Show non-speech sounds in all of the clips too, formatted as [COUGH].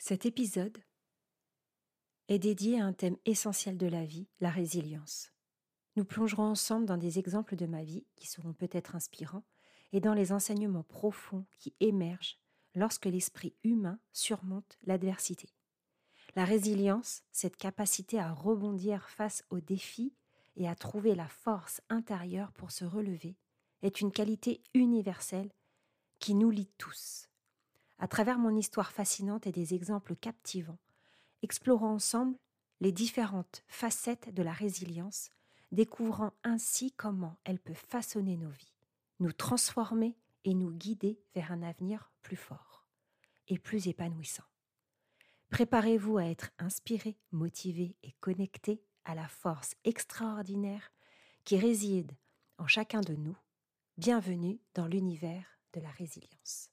Cet épisode est dédié à un thème essentiel de la vie, la résilience. Nous plongerons ensemble dans des exemples de ma vie qui seront peut-être inspirants et dans les enseignements profonds qui émergent lorsque l'esprit humain surmonte l'adversité. La résilience, cette capacité à rebondir face aux défis et à trouver la force intérieure pour se relever, est une qualité universelle qui nous lie tous. À travers mon histoire fascinante et des exemples captivants, explorons ensemble les différentes facettes de la résilience, découvrant ainsi comment elle peut façonner nos vies, nous transformer et nous guider vers un avenir plus fort et plus épanouissant. Préparez-vous à être inspiré, motivé et connecté à la force extraordinaire qui réside en chacun de nous. Bienvenue dans l'univers de la résilience.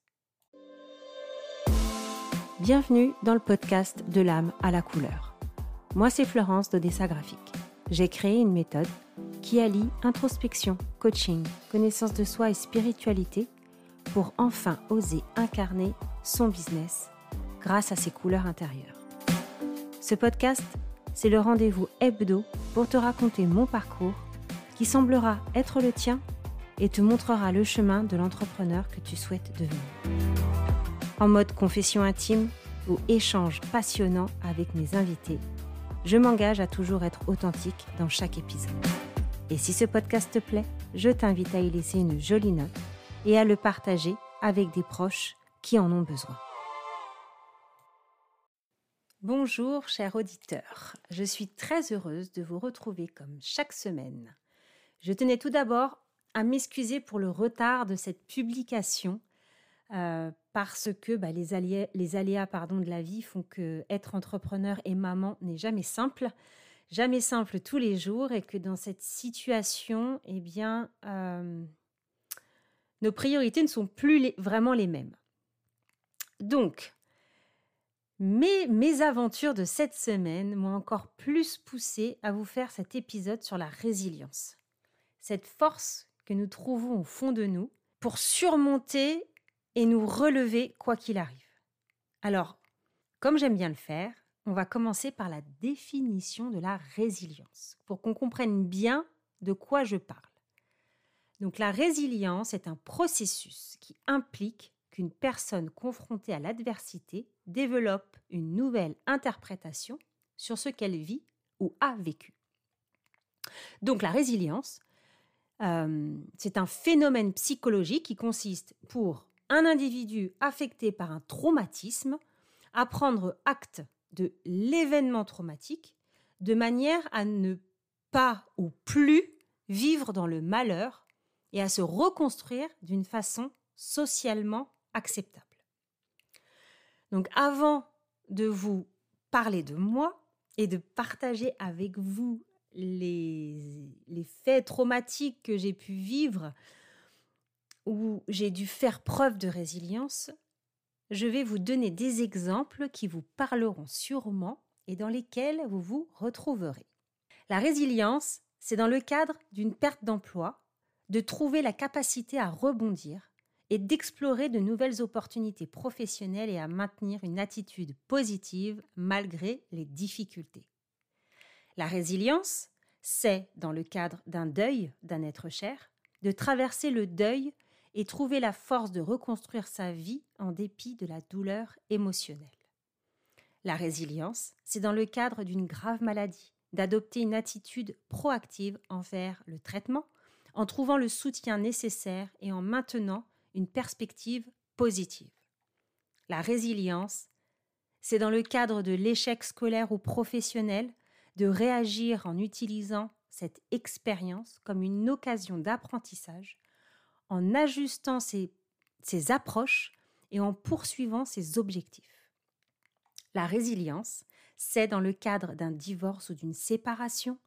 Bienvenue dans le podcast De l'âme à la couleur. Moi, c'est Florence d'Odessa Graphique. J'ai créé une méthode qui allie introspection, coaching, connaissance de soi et spiritualité pour enfin oser incarner son business grâce à ses couleurs intérieures. Ce podcast, c'est le rendez-vous hebdo pour te raconter mon parcours qui semblera être le tien et te montrera le chemin de l'entrepreneur que tu souhaites devenir en mode confession intime ou échange passionnant avec mes invités. Je m'engage à toujours être authentique dans chaque épisode. Et si ce podcast te plaît, je t'invite à y laisser une jolie note et à le partager avec des proches qui en ont besoin. Bonjour chers auditeurs, je suis très heureuse de vous retrouver comme chaque semaine. Je tenais tout d'abord à m'excuser pour le retard de cette publication euh, parce que bah, les, aléas, de la vie font que être entrepreneur et maman n'est jamais simple, jamais simple tous les jours, et que dans cette situation, eh euh, nos priorités ne sont plus vraiment les mêmes. Donc, mes, mes aventures de cette semaine m'ont encore plus poussé à vous faire cet épisode sur la résilience, cette force que nous trouvons au fond de nous pour surmonter et nous relever quoi qu'il arrive. Alors, comme j'aime bien le faire, on va commencer par la définition de la résilience, pour qu'on comprenne bien de quoi je parle. Donc la résilience est un processus qui implique qu'une personne confrontée à l'adversité développe une nouvelle interprétation sur ce qu'elle vit ou a vécu. Donc la résilience, euh, c'est un phénomène psychologique qui consiste pour un individu affecté par un traumatisme à prendre acte de l'événement traumatique de manière à ne pas ou plus vivre dans le malheur et à se reconstruire d'une façon socialement acceptable. Donc avant de vous parler de moi et de partager avec vous les, les faits traumatiques que j'ai pu vivre où j'ai dû faire preuve de résilience, je vais vous donner des exemples qui vous parleront sûrement et dans lesquels vous vous retrouverez. La résilience, c'est dans le cadre d'une perte d'emploi, de trouver la capacité à rebondir et d'explorer de nouvelles opportunités professionnelles et à maintenir une attitude positive malgré les difficultés. La résilience, c'est, dans le cadre d'un deuil d'un être cher, de traverser le deuil et trouver la force de reconstruire sa vie en dépit de la douleur émotionnelle. La résilience, c'est dans le cadre d'une grave maladie, d'adopter une attitude proactive envers le traitement, en trouvant le soutien nécessaire et en maintenant une perspective positive. La résilience, c'est dans le cadre de l'échec scolaire ou professionnel de réagir en utilisant cette expérience comme une occasion d'apprentissage en ajustant ses, approches et en poursuivant ses objectifs. La résilience, c'est dans le cadre d'un divorce ou d'une séparation,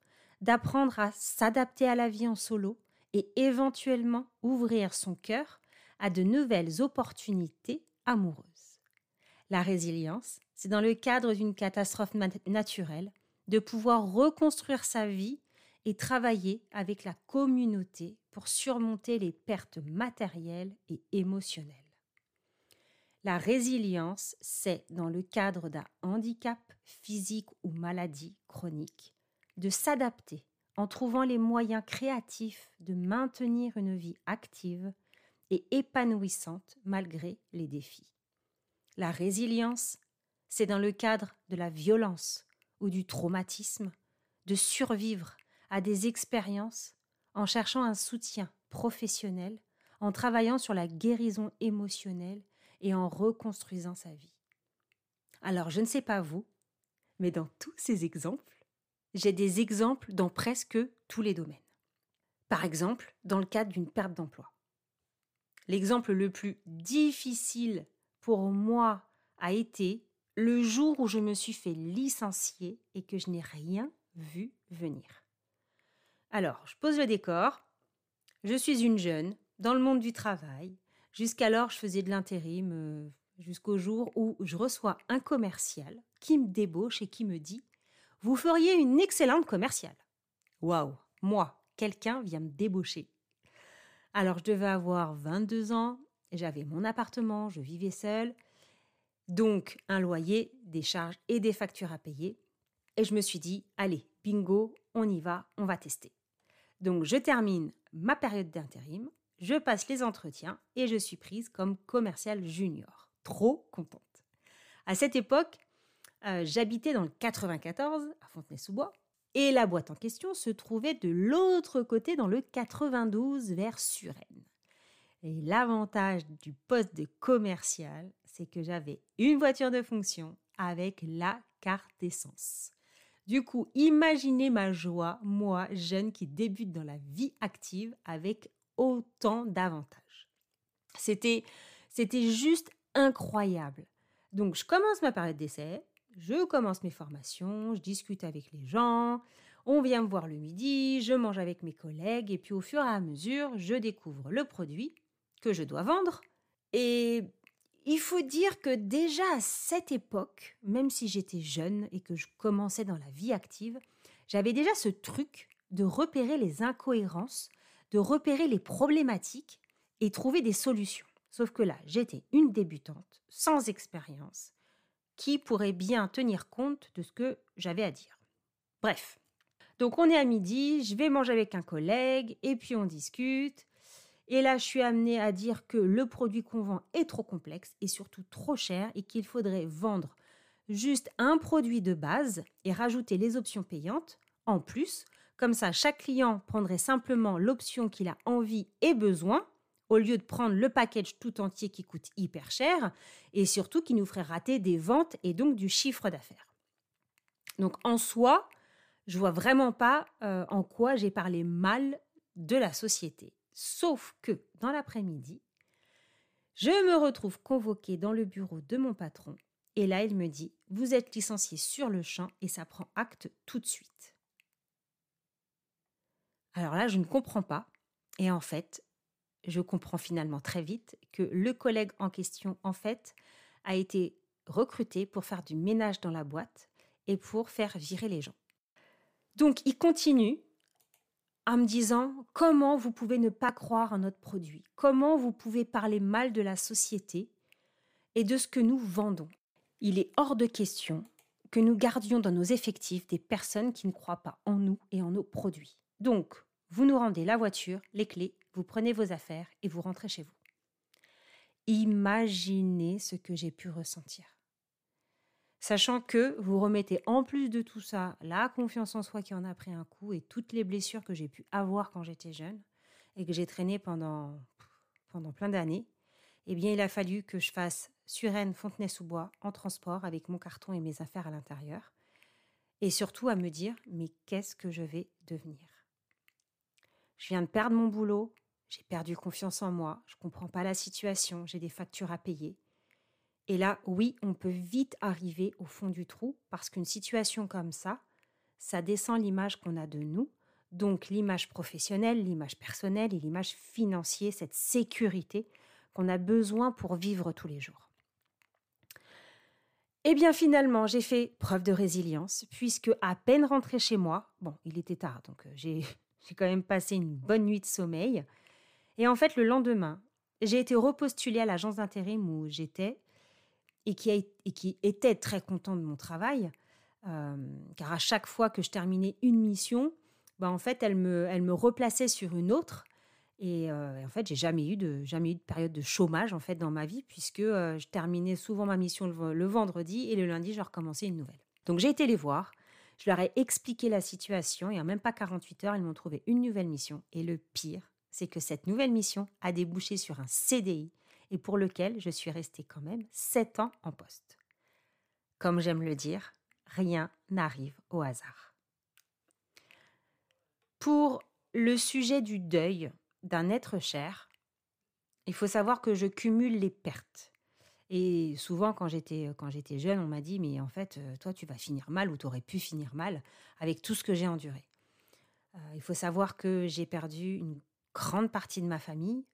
d'apprendre à s'adapter à la vie en solo et éventuellement ouvrir son cœur à de nouvelles opportunités amoureuses. La résilience, c'est dans le cadre d'une catastrophe naturelle, de pouvoir reconstruire sa vie et travailler avec la communauté surmonter les pertes matérielles et émotionnelles. La résilience, c'est dans le cadre d'un handicap physique ou maladie chronique, de s'adapter en trouvant les moyens créatifs de maintenir une vie active et épanouissante malgré les défis. La résilience, c'est dans le cadre de la violence ou du traumatisme, de survivre à des expériences en cherchant un soutien professionnel, en travaillant sur la guérison émotionnelle et en reconstruisant sa vie. Alors, je ne sais pas vous, mais dans tous ces exemples, j'ai des exemples dans presque tous les domaines. Par exemple, dans le cadre d'une perte d'emploi. L'exemple le plus difficile pour moi a été le jour où je me suis fait licencier et que je n'ai rien vu venir. Alors, je pose le décor. Je suis une jeune dans le monde du travail. Jusqu'alors, je faisais de l'intérim euh, jusqu'au jour où je reçois un commercial qui me débauche et qui me dit Vous feriez une excellente commerciale. Waouh, moi, quelqu'un vient me débaucher. Alors, je devais avoir 22 ans, j'avais mon appartement, je vivais seule, donc un loyer, des charges et des factures à payer. Et je me suis dit Allez, bingo, on y va, on va tester. Donc, je termine ma période d'intérim, je passe les entretiens et je suis prise comme commerciale junior. Trop contente. À cette époque, euh, j'habitais dans le 94 à Fontenay-sous-Bois et la boîte en question se trouvait de l'autre côté dans le 92 vers Suresnes. Et l'avantage du poste de commercial, c'est que j'avais une voiture de fonction avec la carte essence. Du coup, imaginez ma joie, moi, jeune qui débute dans la vie active avec autant d'avantages. C'était, c'était juste incroyable. Donc, je commence ma période d'essai, je commence mes formations, je discute avec les gens, on vient me voir le midi, je mange avec mes collègues, et puis au fur et à mesure, je découvre le produit que je dois vendre. Et il faut dire que déjà à cette époque, même si j'étais jeune et que je commençais dans la vie active, j'avais déjà ce truc de repérer les incohérences de repérer les problématiques et trouver des solutions. Sauf que là, j'étais une débutante, sans expérience, qui pourrait bien tenir compte de ce que j'avais à dire. Bref. Donc on est à midi, je vais manger avec un collègue, et puis on discute. Et là, je suis amenée à dire que le produit qu'on vend est trop complexe et surtout trop cher et qu'il faudrait vendre juste un produit de base et rajouter les options payantes en plus comme ça, chaque client prendrait simplement l'option qu'il a envie et besoin, au lieu de prendre le package tout entier qui coûte hyper cher, et surtout qui nous ferait rater des ventes et donc du chiffre d'affaires. Donc en soi, je vois vraiment pas euh, en quoi j'ai parlé mal de la société. Sauf que dans l'après-midi, je me retrouve convoquée dans le bureau de mon patron, et là il me dit Vous êtes licencié sur le champ et ça prend acte tout de suite. Alors là, je ne comprends pas. Et en fait, je comprends finalement très vite que le collègue en question, en fait, a été recruté pour faire du ménage dans la boîte et pour faire virer les gens. Donc, il continue en me disant comment vous pouvez ne pas croire en notre produit, comment vous pouvez parler mal de la société et de ce que nous vendons? Il est hors de question que nous gardions dans nos effectifs des personnes qui ne croient pas en nous et en nos produits. Donc, vous nous rendez la voiture, les clés, vous prenez vos affaires et vous rentrez chez vous. Imaginez ce que j'ai pu ressentir. Sachant que vous remettez en plus de tout ça la confiance en soi qui en a pris un coup et toutes les blessures que j'ai pu avoir quand j'étais jeune et que j'ai traîné pendant, pendant plein d'années, eh bien il a fallu que je fasse Suresnes, Fontenay-sous-Bois en transport avec mon carton et mes affaires à l'intérieur. Et surtout à me dire, mais qu'est-ce que je vais devenir? Je viens de perdre mon boulot, j'ai perdu confiance en moi, je comprends pas la situation, j'ai des factures à payer. Et là, oui, on peut vite arriver au fond du trou parce qu'une situation comme ça, ça descend l'image qu'on a de nous, donc l'image professionnelle, l'image personnelle et l'image financière, cette sécurité qu'on a besoin pour vivre tous les jours. Eh bien finalement, j'ai fait preuve de résilience puisque à peine rentré chez moi, bon, il était tard, donc euh, j'ai [LAUGHS] quand même passé une bonne nuit de sommeil. Et en fait, le lendemain, j'ai été repostulée à l'agence d'intérim où j'étais et qui, a, était très content de mon travail, car à chaque fois que je terminais une mission, bah, en fait, elle me, elle me replaçait sur une autre. Et en fait, j'ai jamais eu de jamais eu de période de chômage en fait dans ma vie puisque je terminais souvent ma mission le, vendredi et le lundi, je recommençais une nouvelle. Donc j'ai été les voir, je leur ai expliqué la situation et en même pas 48 heures, ils m'ont trouvé une nouvelle mission. Et le pire, c'est que cette nouvelle mission a débouché sur un CDI et pour lequel je suis restée quand même 7 ans en poste. Comme j'aime le dire, rien n'arrive au hasard. Pour le sujet du deuil d'un être cher, il faut savoir que je cumule les pertes. Et souvent, quand j'étais, jeune, on m'a dit, mais en fait, euh, toi, tu vas finir mal ou tu aurais pu finir mal avec tout ce que j'ai enduré. Euh, il faut savoir que j'ai perdu une grande partie de ma famille.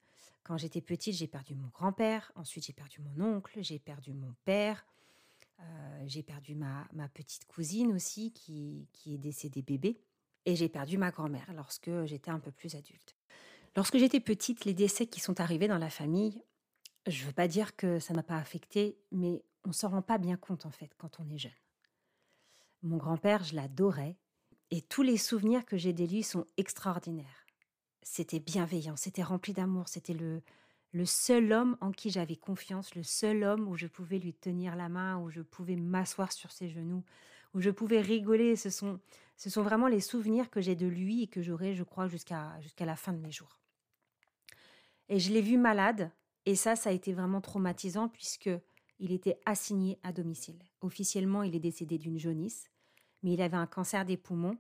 Quand j'étais petite, j'ai perdu mon grand-père, ensuite j'ai perdu mon oncle, j'ai perdu mon père, euh, j'ai perdu ma, petite cousine aussi qui, qui est décédée bébé, et j'ai perdu ma grand-mère lorsque j'étais un peu plus adulte. Lorsque j'étais petite, les décès qui sont arrivés dans la famille, je ne veux pas dire que ça m'a pas affecté, mais on s'en rend pas bien compte en fait quand on est jeune. Mon grand-père, je l'adorais, et tous les souvenirs que j'ai de lui sont extraordinaires. C'était bienveillant, c'était rempli d'amour, c'était le, le seul homme en qui j'avais confiance, le seul homme où je pouvais lui tenir la main, où je pouvais m'asseoir sur ses genoux, où je pouvais rigoler. Ce sont, ce sont vraiment les souvenirs que j'ai de lui et que j'aurai, je crois, jusqu'à jusqu'à la fin de mes jours. Et je l'ai vu malade, et ça, ça a été vraiment traumatisant puisque il était assigné à domicile. Officiellement, il est décédé d'une jaunisse, mais il avait un cancer des poumons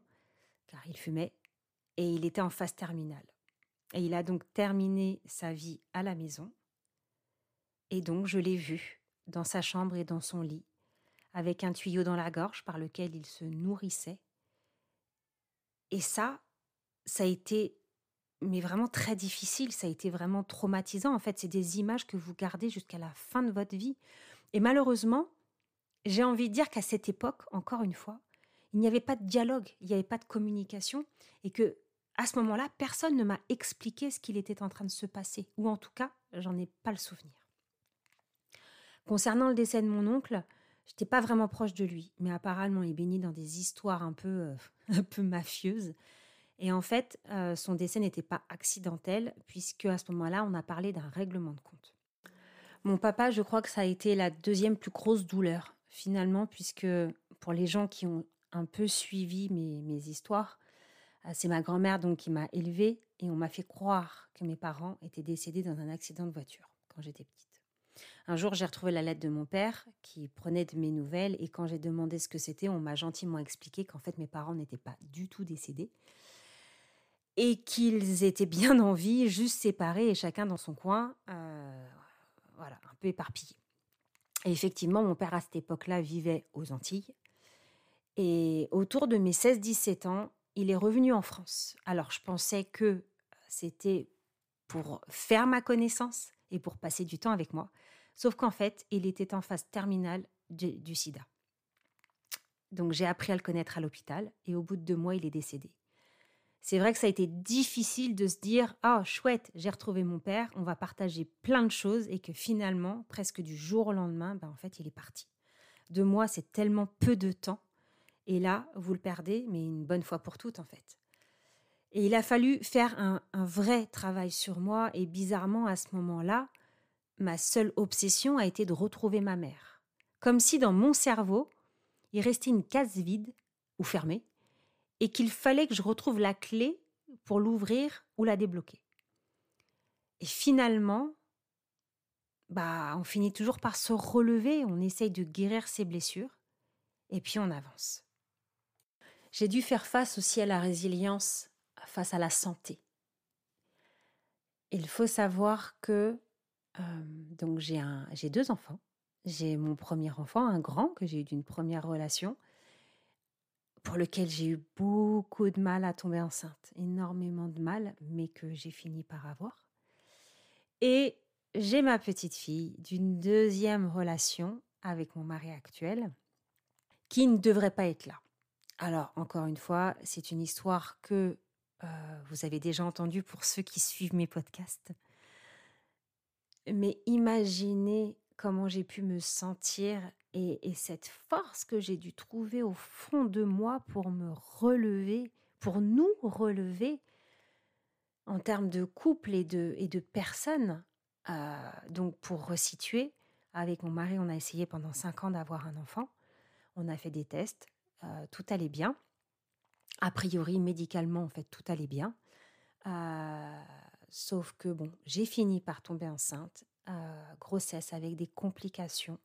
car il fumait et il était en phase terminale. Et il a donc terminé sa vie à la maison. Et donc, je l'ai vu dans sa chambre et dans son lit, avec un tuyau dans la gorge par lequel il se nourrissait. Et ça, ça a été mais vraiment très difficile. Ça a été vraiment traumatisant. En fait, c'est des images que vous gardez jusqu'à la fin de votre vie. Et malheureusement, j'ai envie de dire qu'à cette époque, encore une fois, il n'y avait pas de dialogue, il n'y avait pas de communication, et que à ce moment-là, personne ne m'a expliqué ce qu'il était en train de se passer, ou en tout cas, j'en ai pas le souvenir. Concernant le décès de mon oncle, j'étais pas vraiment proche de lui, mais apparemment, il bénit dans des histoires un peu, euh, [LAUGHS] un peu mafieuses. Et en fait, euh, son décès n'était pas accidentel, puisque à ce moment-là, on a parlé d'un règlement de compte. Mon papa, je crois que ça a été la deuxième plus grosse douleur, finalement, puisque pour les gens qui ont un peu suivi mes, mes histoires, c'est ma grand-mère donc qui m'a élevée et on m'a fait croire que mes parents étaient décédés dans un accident de voiture quand j'étais petite. Un jour, j'ai retrouvé la lettre de mon père qui prenait de mes nouvelles et quand j'ai demandé ce que c'était, on m'a gentiment expliqué qu'en fait mes parents n'étaient pas du tout décédés et qu'ils étaient bien en vie, juste séparés et chacun dans son coin, euh, voilà, un peu éparpillés. Et effectivement, mon père à cette époque-là vivait aux Antilles. Et autour de mes 16-17 ans, il est revenu en France. Alors je pensais que c'était pour faire ma connaissance et pour passer du temps avec moi. Sauf qu'en fait, il était en phase terminale du sida. Donc j'ai appris à le connaître à l'hôpital et au bout de deux mois, il est décédé c'est vrai que ça a été difficile de se dire ah chouette j'ai retrouvé mon père on va partager plein de choses et que finalement presque du jour au lendemain ben en fait il est parti de moi c'est tellement peu de temps et là vous le perdez mais une bonne fois pour toutes en fait et il a fallu faire un, vrai travail sur moi et bizarrement à ce moment-là ma seule obsession a été de retrouver ma mère comme si dans mon cerveau il restait une case vide ou fermée et qu'il fallait que je retrouve la clé pour l'ouvrir ou la débloquer. Et finalement, bah, on finit toujours par se relever, on essaye de guérir ses blessures, et puis on avance. J'ai dû faire face aussi à la résilience face à la santé. Il faut savoir que euh, donc j'ai j'ai deux enfants. J'ai mon premier enfant, un grand que j'ai eu d'une première relation, pour lequel j'ai eu beaucoup de mal à tomber enceinte, énormément de mal, mais que j'ai fini par avoir. Et j'ai ma petite fille d'une deuxième relation avec mon mari actuel, qui ne devrait pas être là. Alors, encore une fois, c'est une histoire que euh, vous avez déjà entendue pour ceux qui suivent mes podcasts. Mais imaginez comment j'ai pu me sentir et, et cette force que j'ai dû trouver au fond de moi pour me relever, pour nous relever en termes de couple et de, et de personnes. Euh, donc pour resituer, avec mon mari, on a essayé pendant cinq ans d'avoir un enfant. On a fait des tests, euh, tout allait bien. A priori, médicalement, en fait, tout allait bien. Euh, sauf que bon, j'ai fini par tomber enceinte, grossesse avec des complications.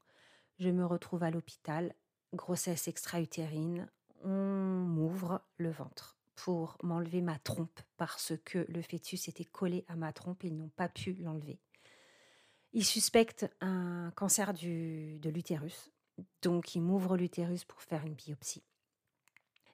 Je me retrouve à l'hôpital, grossesse extra-utérine. On m'ouvre le ventre pour m'enlever ma trompe parce que le fœtus était collé à ma trompe et ils n'ont pas pu l'enlever. Ils suspectent un cancer du, de l'utérus, donc ils m'ouvrent l'utérus pour faire une biopsie.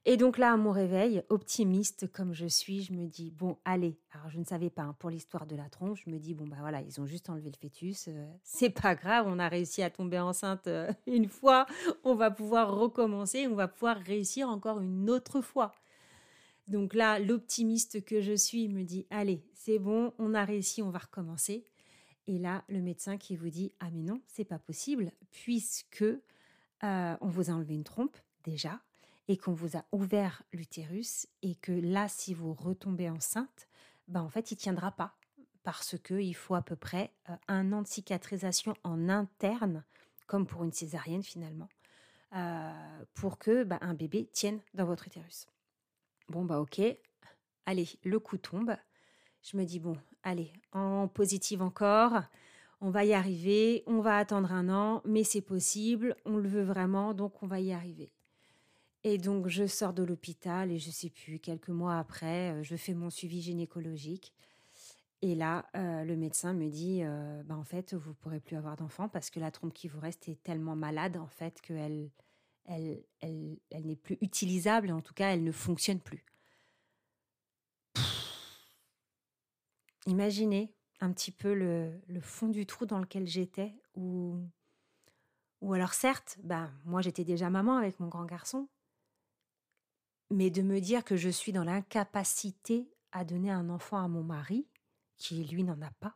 Et donc là, à mon réveil, optimiste comme je suis, je me dis bon, allez. Alors je ne savais pas hein, pour l'histoire de la trompe, je me dis bon bah voilà, ils ont juste enlevé le fœtus, euh, [LAUGHS] c'est pas grave, on a réussi à tomber enceinte euh, une fois, on va pouvoir recommencer, on va pouvoir réussir encore une autre fois. Donc là, l'optimiste que je suis me dit allez, c'est bon, on a réussi, on va recommencer. Et là, le médecin qui vous dit ah mais non, c'est pas possible puisque euh, on vous a enlevé une trompe déjà et qu'on vous a ouvert l'utérus et que là, si vous retombez enceinte, ben en fait, il tiendra pas parce qu'il faut à peu près euh, un an de cicatrisation en interne, comme pour une césarienne finalement, euh, pour que ben, un bébé tienne dans votre utérus. Bon, bah ok, allez, le coup tombe. Je me dis, bon, allez, en positive encore, on va y arriver, on va attendre un an, mais c'est possible, on le veut vraiment, donc on va y arriver. Et donc je sors de l'hôpital et je sais plus, quelques mois après, euh, je fais mon suivi gynécologique. Et là, euh, le médecin me dit, euh, bah, en fait, vous pourrez plus avoir d'enfant parce que la trompe qui vous reste est tellement malade en fait qu'elle elle, elle, elle n'est plus utilisable, en tout cas, elle ne fonctionne plus. Imaginez un petit peu le, fond du trou dans lequel j'étais, ou, ou alors certes, bah, moi j'étais déjà maman avec mon grand garçon, mais de me dire que je suis dans l'incapacité à donner un enfant à mon mari, qui lui n'en a pas,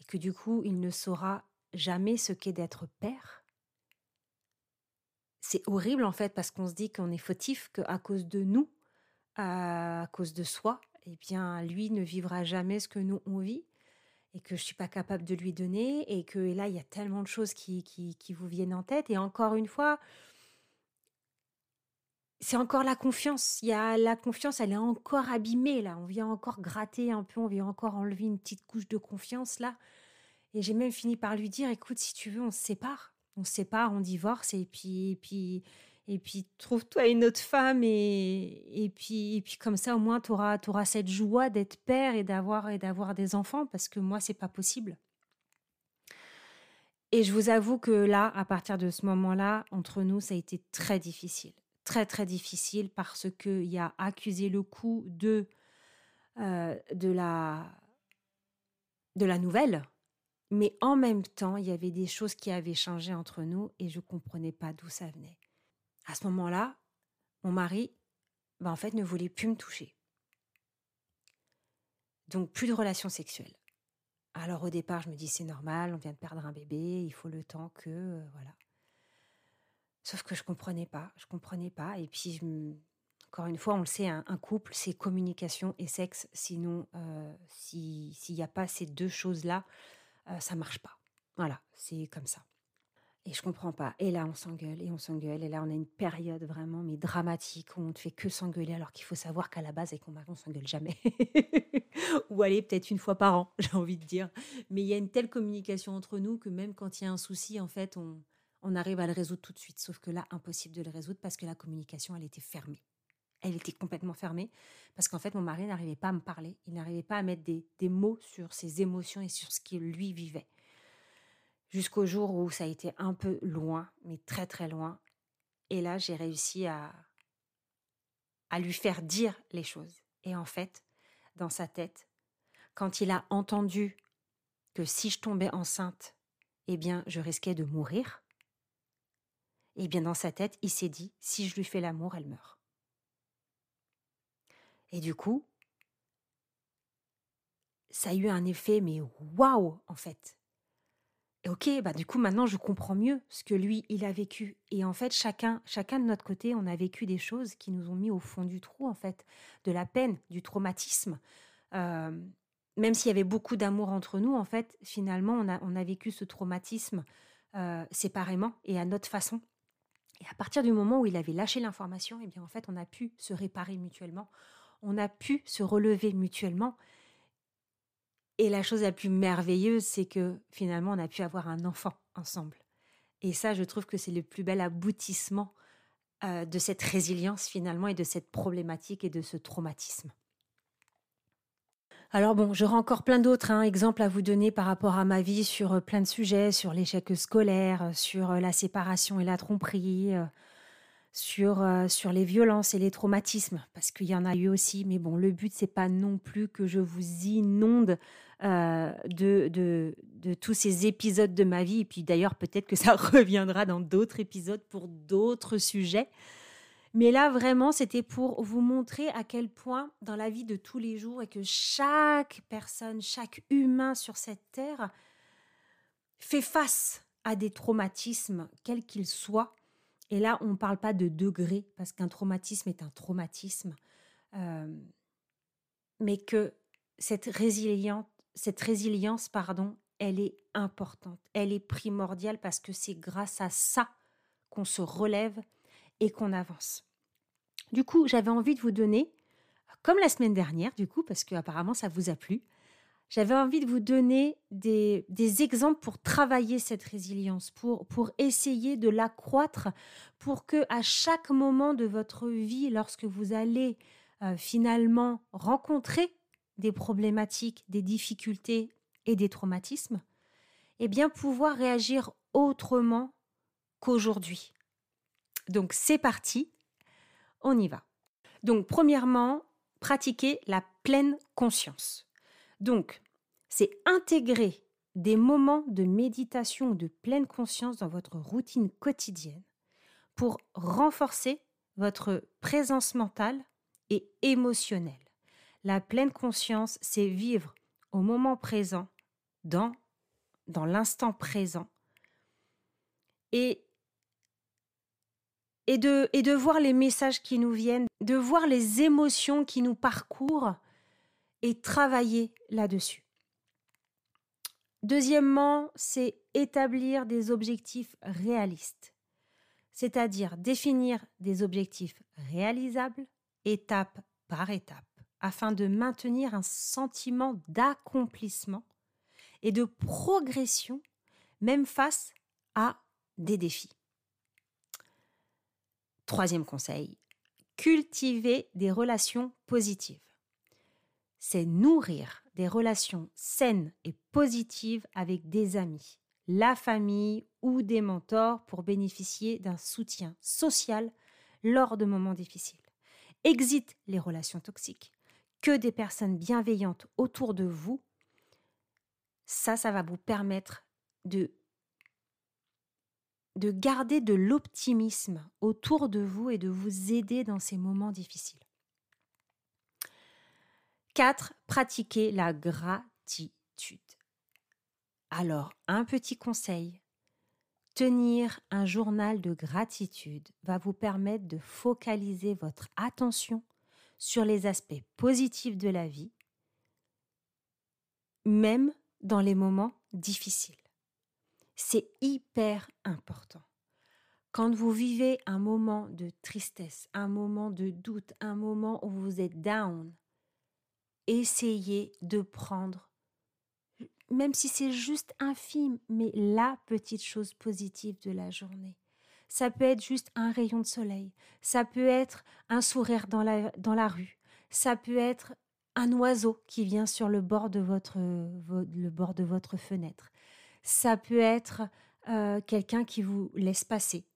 et que du coup il ne saura jamais ce qu'est d'être père, c'est horrible en fait parce qu'on se dit qu'on est fautif, qu'à cause de nous, à cause de soi, eh bien lui ne vivra jamais ce que nous on vit et que je suis pas capable de lui donner et que là il y a tellement de choses qui, qui, qui vous viennent en tête et encore une fois c'est encore la confiance. Il y a la confiance, elle est encore abîmée là. On vient encore gratter un peu, on vient encore enlever une petite couche de confiance là. Et j'ai même fini par lui dire, écoute, si tu veux, on se sépare on se sépare, on divorce et puis et puis et puis trouve-toi une autre femme et, et puis et puis comme ça au moins tu auras, cette joie d'être père et d'avoir et d'avoir des enfants parce que moi c'est pas possible. Et je vous avoue que là à partir de ce moment-là entre nous ça a été très difficile, très très difficile parce que il y a accusé le coup de euh, de la de la nouvelle mais en même temps, il y avait des choses qui avaient changé entre nous et je ne comprenais pas d'où ça venait. À ce moment-là, mon mari, ben en fait, ne voulait plus me toucher. Donc, plus de relations sexuelles. Alors, au départ, je me dis, c'est normal, on vient de perdre un bébé, il faut le temps que. Euh, voilà. Sauf que je ne comprenais pas, je comprenais pas. Et puis, encore une fois, on le sait, un, couple, c'est communication et sexe. Sinon, euh, s'il n'y a pas ces deux choses-là, euh, ça marche pas. Voilà, c'est comme ça. Et je comprends pas. Et là, on s'engueule et on s'engueule. Et là, on a une période vraiment mais dramatique où on ne fait que s'engueuler alors qu'il faut savoir qu'à la base, avec mon mari, on s'engueule jamais. [LAUGHS] Ou aller peut-être une fois par an, [LAUGHS] j'ai envie de dire. Mais il y a une telle communication entre nous que même quand il y a un souci, en fait, on, arrive à le résoudre tout de suite. Sauf que là, impossible de le résoudre parce que la communication, elle était fermée. Elle était complètement fermée parce qu'en fait, mon mari n'arrivait pas à me parler. Il n'arrivait pas à mettre des, des mots sur ses émotions et sur ce qu'il lui vivait jusqu'au jour où ça a été un peu loin, mais très très loin. Et là, j'ai réussi à, à lui faire dire les choses. Et en fait, dans sa tête, quand il a entendu que si je tombais enceinte, eh bien, je risquais de mourir, eh bien, dans sa tête, il s'est dit, si je lui fais l'amour, elle meurt. Et du coup, ça a eu un effet, mais waouh, en fait ok, bah du coup maintenant je comprends mieux ce que lui il a vécu. Et en fait chacun, chacun de notre côté, on a vécu des choses qui nous ont mis au fond du trou en fait, de la peine, du traumatisme. Euh, même s'il y avait beaucoup d'amour entre nous, en fait, finalement on a, on a vécu ce traumatisme euh, séparément et à notre façon. Et à partir du moment où il avait lâché l'information, eh bien en fait on a pu se réparer mutuellement, on a pu se relever mutuellement. Et la chose la plus merveilleuse, c'est que finalement, on a pu avoir un enfant ensemble. Et ça, je trouve que c'est le plus bel aboutissement euh, de cette résilience finalement et de cette problématique et de ce traumatisme. Alors bon, j'aurai encore plein d'autres hein, exemples à vous donner par rapport à ma vie sur euh, plein de sujets, sur l'échec scolaire, sur euh, la séparation et la tromperie, sur, euh, sur les violences et les traumatismes, parce qu'il y en a eu aussi. Mais bon, le but, c'est pas non plus que je vous inonde euh, de, de, de, tous ces épisodes de ma vie. Et puis d'ailleurs, peut-être que ça [LAUGHS] reviendra dans d'autres épisodes pour d'autres sujets. Mais là, vraiment, c'était pour vous montrer à quel point, dans la vie de tous les jours, et que chaque personne, chaque humain sur cette terre fait face à des traumatismes, quels qu'ils soient, et là, on ne parle pas de degré, parce qu'un traumatisme est un traumatisme, euh, mais que cette cette résilience, pardon, elle est importante, elle est primordiale parce que c'est grâce à ça qu'on se relève et qu'on avance. Du coup, j'avais envie de vous donner, comme la semaine dernière, du coup, parce que apparemment ça vous a plu, j'avais envie de vous donner des, exemples pour travailler cette résilience, pour, essayer de l'accroître, pour que à chaque moment de votre vie, lorsque vous allez euh, finalement rencontrer des problématiques, des difficultés et des traumatismes, eh bien pouvoir réagir autrement qu'aujourd'hui. Donc c'est parti, on y va. Donc premièrement, pratiquer la pleine conscience. Donc, c'est intégrer des moments de méditation ou de pleine conscience dans votre routine quotidienne pour renforcer votre présence mentale et émotionnelle. La pleine conscience, c'est vivre au moment présent, dans, dans l'instant présent, et, et, de, et de voir les messages qui nous viennent, de voir les émotions qui nous parcourent et travailler là-dessus. Deuxièmement, c'est établir des objectifs réalistes, c'est-à-dire définir des objectifs réalisables étape par étape, afin de maintenir un sentiment d'accomplissement et de progression, même face à des défis. Troisième conseil, cultiver des relations positives c'est nourrir des relations saines et positives avec des amis, la famille ou des mentors pour bénéficier d'un soutien social lors de moments difficiles. Exit les relations toxiques. Que des personnes bienveillantes autour de vous. Ça, ça va vous permettre de, de garder de l'optimisme autour de vous et de vous aider dans ces moments difficiles. 4. Pratiquer la gratitude. Alors, un petit conseil. Tenir un journal de gratitude va vous permettre de focaliser votre attention sur les aspects positifs de la vie, même dans les moments difficiles. C'est hyper important. Quand vous vivez un moment de tristesse, un moment de doute, un moment où vous êtes down, essayez de prendre, même si c'est juste infime, mais la petite chose positive de la journée. Ça peut être juste un rayon de soleil, ça peut être un sourire dans la, dans la rue, ça peut être un oiseau qui vient sur le bord de votre, le bord de votre fenêtre, ça peut être euh, quelqu'un qui vous laisse passer.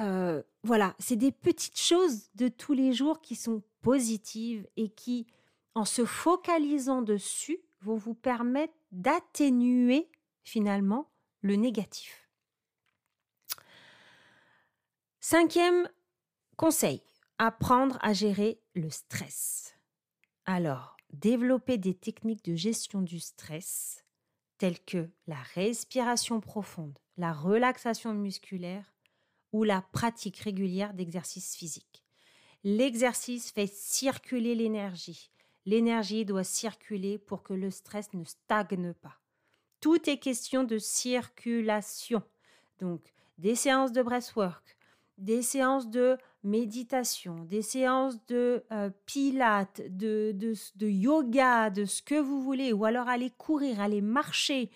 Euh, voilà, c'est des petites choses de tous les jours qui sont positives et qui en se focalisant dessus, vont vous permettre d'atténuer finalement le négatif. Cinquième conseil, apprendre à gérer le stress. Alors, développer des techniques de gestion du stress telles que la respiration profonde, la relaxation musculaire ou la pratique régulière d'exercices physiques. L'exercice fait circuler l'énergie. L'énergie doit circuler pour que le stress ne stagne pas. Tout est question de circulation. Donc, des séances de breathwork, des séances de méditation, des séances de euh, pilates, de, de, de, yoga, de ce que vous voulez, ou alors aller courir, aller marcher,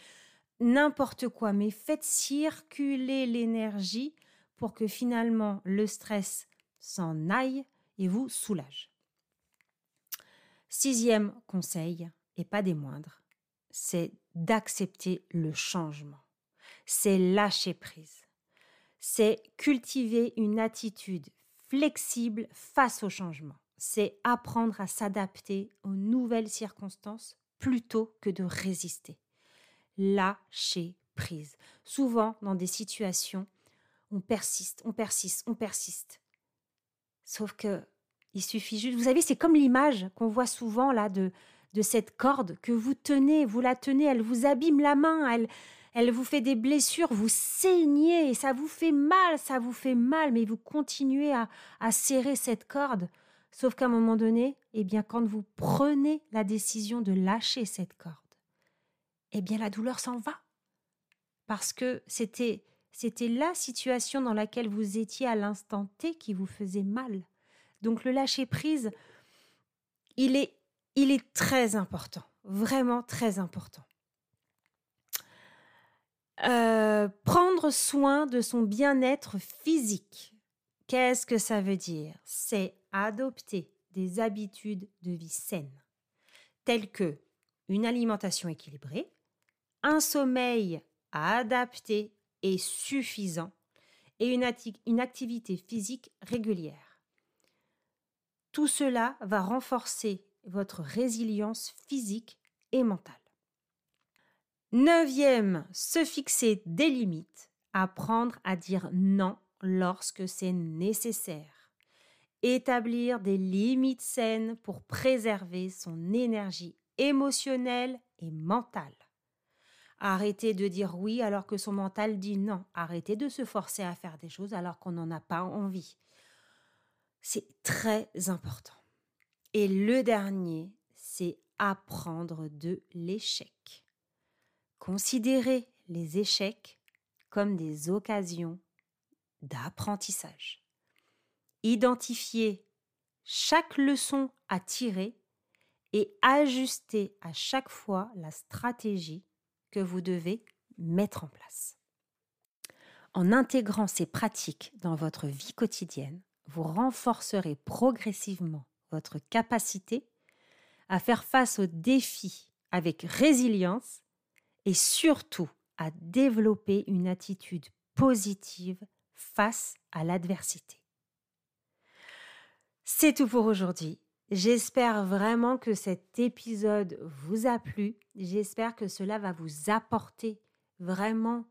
n'importe quoi, mais faites circuler l'énergie pour que finalement le stress s'en aille et vous soulage. Sixième conseil, et pas des moindres, c'est d'accepter le changement. C'est lâcher prise. C'est cultiver une attitude flexible face au changement. C'est apprendre à s'adapter aux nouvelles circonstances plutôt que de résister. Lâcher prise. Souvent, dans des situations, on persiste, on persiste, on persiste. Sauf que il suffit juste. Vous savez, c'est comme l'image qu'on voit souvent là de, de cette corde que vous tenez, vous la tenez, elle vous abîme la main, elle, elle vous fait des blessures, vous saignez, ça vous fait mal, ça vous fait mal, mais vous continuez à, à serrer cette corde. Sauf qu'à un moment donné, eh bien, quand vous prenez la décision de lâcher cette corde, eh bien, la douleur s'en va. Parce que c'était, c'était la situation dans laquelle vous étiez à l'instant T qui vous faisait mal. Donc, le lâcher prise, il est, très important, vraiment très important. Euh, prendre soin de son bien-être physique. Qu'est-ce que ça veut dire? C'est adopter des habitudes de vie saines, telles que une alimentation équilibrée, un sommeil adapté et suffisant et une activité physique régulière. Tout cela va renforcer votre résilience physique et mentale. Neuvième, se fixer des limites, apprendre à dire non lorsque c'est nécessaire. Établir des limites saines pour préserver son énergie émotionnelle et mentale. Arrêter de dire oui alors que son mental dit non. Arrêter de se forcer à faire des choses alors qu'on n'en a pas envie. C'est très important. Et le dernier, c'est apprendre de l'échec. Considérez les échecs comme des occasions d'apprentissage. Identifiez chaque leçon à tirer et ajustez à chaque fois la stratégie que vous devez mettre en place. En intégrant ces pratiques dans votre vie quotidienne, vous renforcerez progressivement votre capacité à faire face aux défis avec résilience et surtout à développer une attitude positive face à l'adversité. C'est tout pour aujourd'hui. J'espère vraiment que cet épisode vous a plu. J'espère que cela va vous apporter vraiment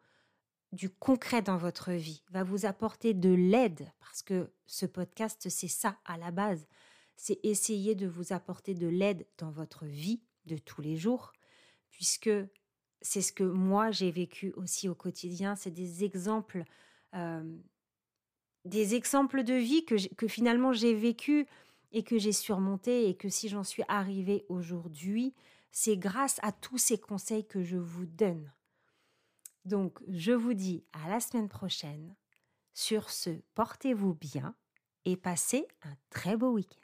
du concret dans votre vie, va vous apporter de l'aide, parce que ce podcast, c'est ça à la base. C'est essayer de vous apporter de l'aide dans votre vie de tous les jours, puisque c'est ce que moi j'ai vécu aussi au quotidien. C'est des exemples, des exemples de vie que, que finalement j'ai vécu et que j'ai surmonté et que si j'en suis arrivée aujourd'hui, c'est grâce à tous ces conseils que je vous donne. Donc, je vous dis à la semaine prochaine. Sur ce, portez-vous bien et passez un très beau week-end.